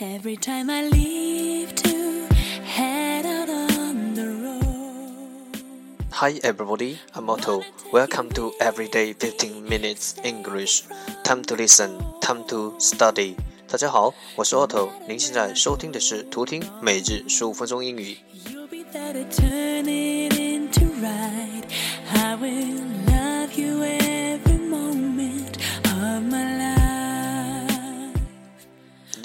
Every time I leave to head out on the road. Hi everybody, I'm Otto. Welcome to Everyday 15 Minutes English. Time to listen, time to study. 大家好，我是 Otto。您现在收听的是图听每日十五分钟英语。 You'll be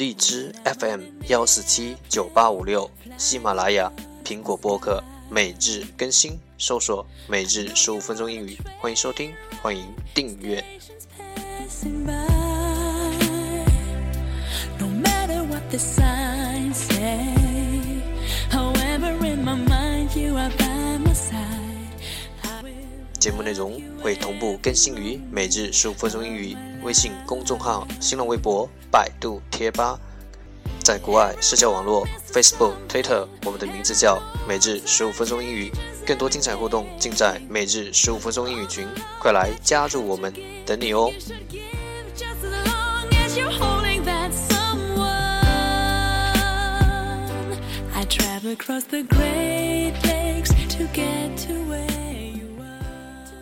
荔枝 FM 幺四七九八五六，喜马拉雅、苹果播客每日更新，搜索“每日十五分钟英语”，欢迎收听，欢迎订阅。No matter what the sign 节目内容会同步更新于每日十五分钟英语微信公众号、新浪微博、百度贴吧，在国外社交网络 Facebook、Twitter，我们的名字叫每日十五分钟英语。更多精彩互动尽在每日十五分钟英语群，快来加入我们，等你哦！across the great lakes to get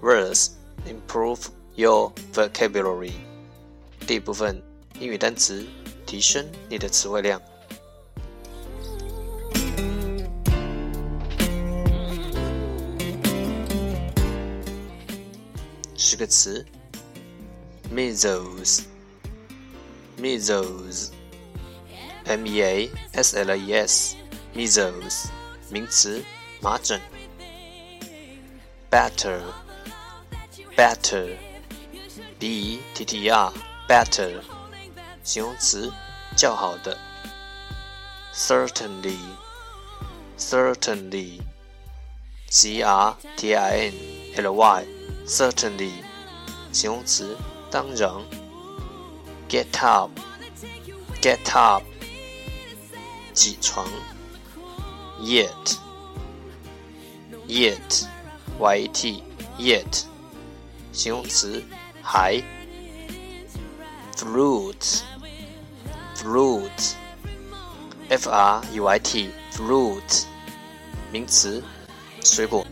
words improve your vocabulary. 第一部分英语单词，提升你的词汇量。十个词，measles，measles。M E A S L E S，measles，名词，麻疹。 Better，b e t t e r better，形容词，较好的。Certainly，certainly，C R T I N L Y，certainly，形容词，当然。Get up。Get up，起床。Yet，yet，y e t，yet，形容词，还。Fruit，fruit，f r u i t，fruit，名词，水果。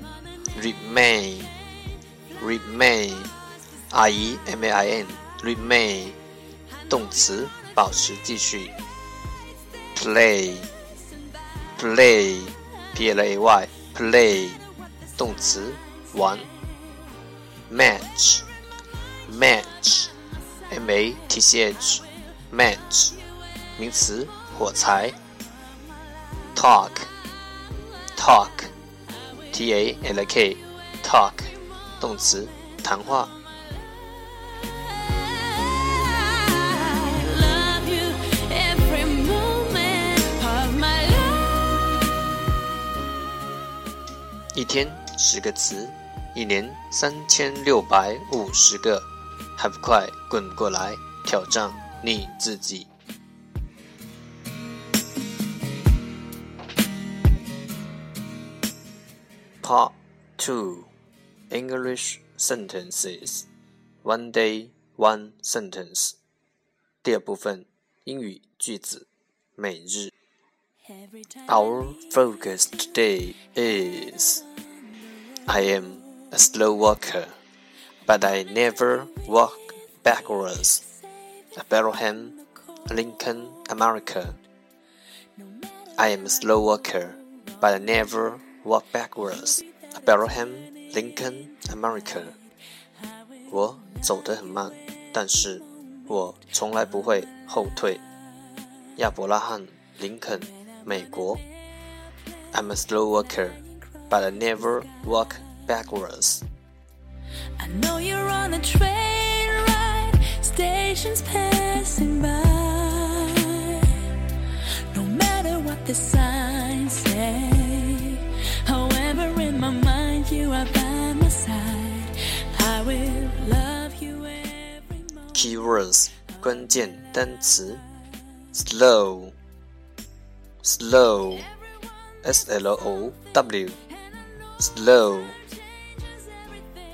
Remain，remain，r e m a i n，remain，动词。保持继续。Play，play，p l a y，play，动词，玩。match match M A T C H match 名词火柴 talk talk T A L K talk 动词谈话一天十个词。一年三千六百五十个，还不快滚过来挑战你自己！Part Two English Sentences One Day One Sentence 第二部分英语句子每日。Our focus today is I am a slow walker, but I never walk backwards. Abraham Lincoln, America. I am a slow walker, but I never walk backwards. Abraham Lincoln, America. 我走得很慢，但是我从来不会后退。亚伯拉罕·林肯，美国。I'm a slow walker, but I never walk backwards. I know you're on a train ride, stations passing by. No matter what the signs say. However, in my mind, you are by my side. I will love you every moment. Keywords 关键单词：slow, slow, s l o w, slow，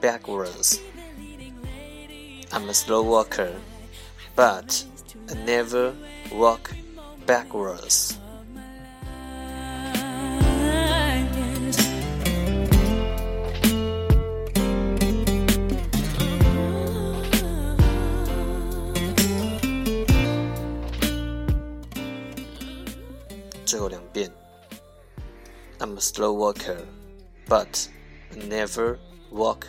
backwards. I'm a slow walker, but I never walk backwards. I'm a slow walker, but I never walk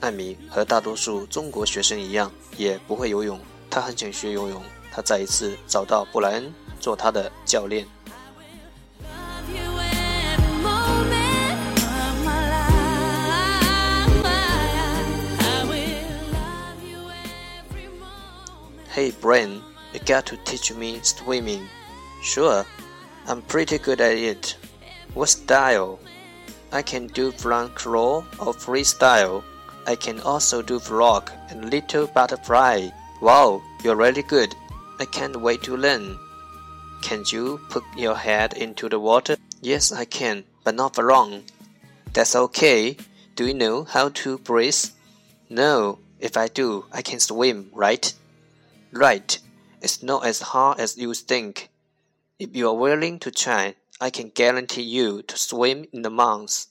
艾米和大多数中国学生一样，也不会游泳。她很想学游泳。她再一次找到布莱恩做她的教练。 Love you every moment of my life. I will love you every moment. Hey, Brian, you got to teach me swimming. Sure, I'm pretty good at it. What style? I can do front crawl or freestyle. I can also do frog and little butterfly. Wow, you're really good. I can't wait to learn. Can you put your head into the water? Yes, I can, but not for long. That's okay. Do you know how to breathe? No, if I do, I can swim, right? Right. It's not as hard as you think. If you are willing to try, I can guarantee you to swim in the months.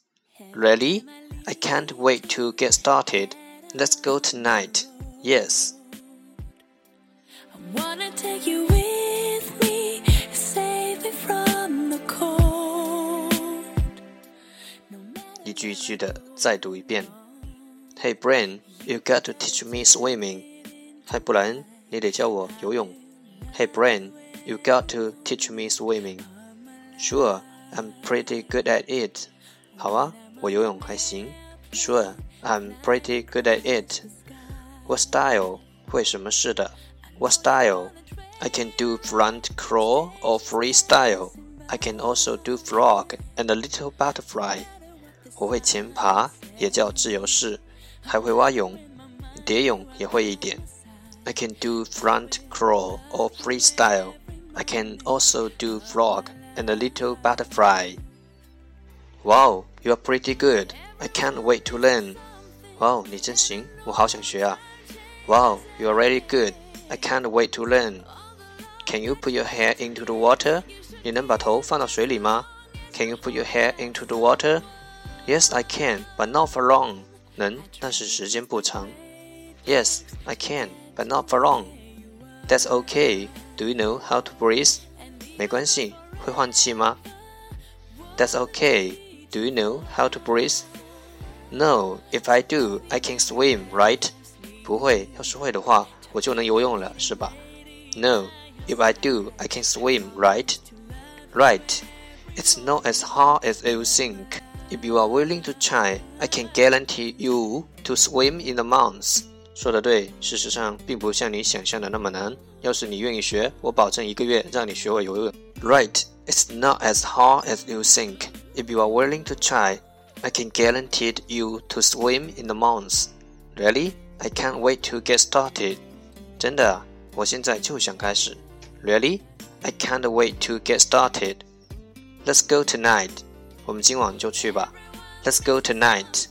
Really? I can't wait to get started. Let's go tonight. Yes. I wanna take you with me, save me from the cold. No matter 一句一句的再读一遍。Hey Brian, you got to teach me swimming. 嗨，布莱恩，你得教我游泳。Hey Brian, you got to teach me swimming. Sure, I'm pretty good at it. 好啊， 我游泳还行。Sure, I'm pretty good at it. What style? 会什么式的？What style? I can do front crawl or freestyle. I can also do frog and a little butterfly. 我会前爬，也叫自由式，还会蛙泳、蝶泳也会一点。I can do front crawl or freestyle. I can also do frog and a little butterfly. Wow, you are pretty good. I can't wait to learn. Wow, 你真行，我好想学啊。Wow, you are really good. I can't wait to learn. Can you put your hair into the water? 你能把头放到水里吗？Can you put your hair into the water? Yes, I can, but not for long. 能，但是时间不长。Yes, I can, but not for long. That's okay. Do you know how to breathe? 没关系，会换气吗 That's okay. Do you know how to breathe? No. If I do, I can swim, right? 不会，要是会的话，我就能游泳了，是吧？No. If I do, I can swim, right? Right. It's not as hard as you think. If you are willing to try, I can guarantee you to swim in a month. 说的对，事实上并不像你想象的那么难。要是你愿意学，我保证一个月让你学会游泳。Right, it's not as hard as you think. If you are willing to try, I can guarantee you to swim in a month. Really? I can't wait to get started. 真的，我现在就想开始。Really? I can't wait to get started. Let's go tonight. 我们今晚就去吧。Let's go tonight.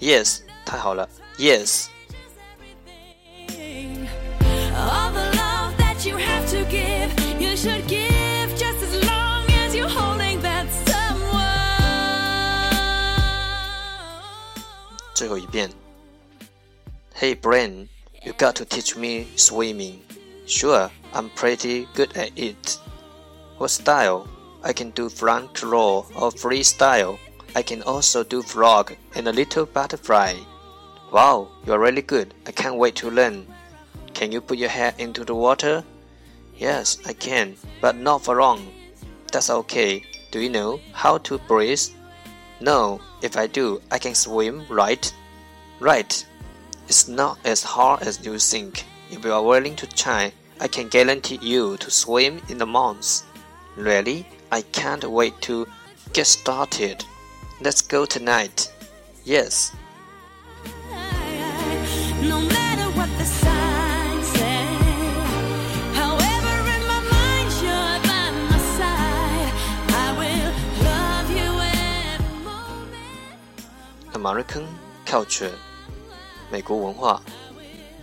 Yes，太好了。Yes。 最后一遍。Hey Brian, you got to teach me swimming. Sure, I'm pretty good at it. What style? I can do front crawl or freestyle. I can also do frog and a little butterfly. Wow, you're really good. I can't wait to learn. Can you put your head into the water? Yes, I can, but not for long. That's okay. Do you know how to breathe? No, if I do, I can swim, right? Right. It's not as hard as you think. If you are willing to try, I can guarantee you to swim in the months. Really? I can't wait to get started. Let's go tonight. Yes. American culture，美国文化。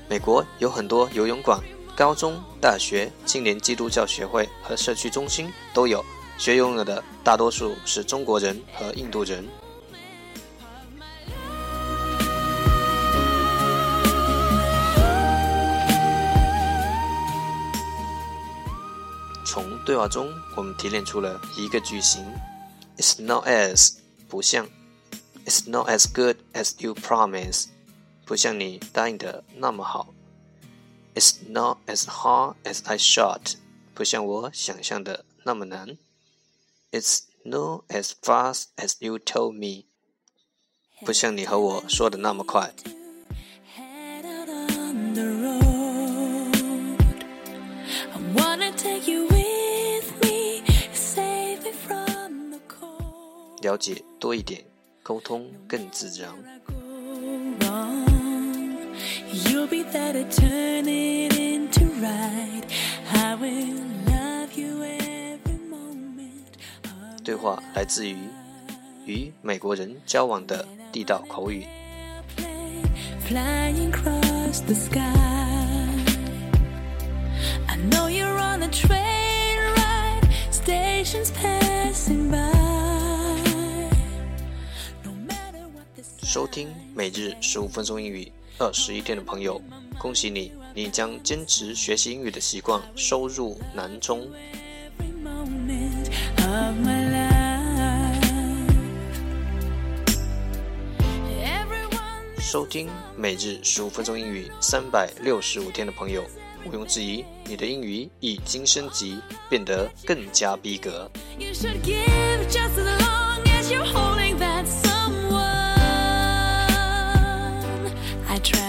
美国有很多游泳馆，高中、大学、青年基督教学会和社区中心都有。学游泳的大多数是中国人和印度人。从对话中，我们提炼出了一个句型：It's not as 不像 ，It's not as good as you promise，不像你答应的那么好；It's not as hard as I shot，不像我想象的那么难；It's not as fast as you told me，不像你和我说的那么快。 Head out on the road. I wanna take you with me, save me from the cold. 了解多一点， 沟通更自然。对话来自于与美国人交往的地道口语。Stations passing by. 收听每日十五分钟英语二十一天的朋友，恭喜你，你将坚持学习英语的习惯收入囊中。收听每日十五分钟英语三百六十五天的朋友，毋庸置疑，你的英语已经升级，变得更加逼格。You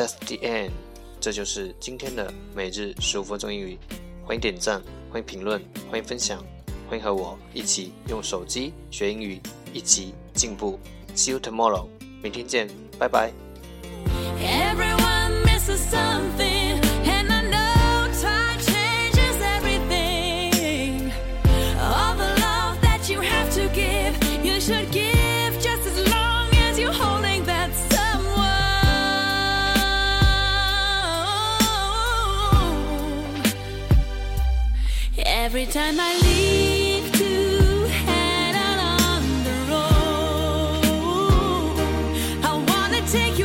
That's the end. 这就是今天的每日十五分钟英语。欢迎点赞，欢迎评论，欢迎分享，欢迎和我一起用手机学英语，一起进步。See you tomorrow. 明天见，拜拜。Everyone misses something, take you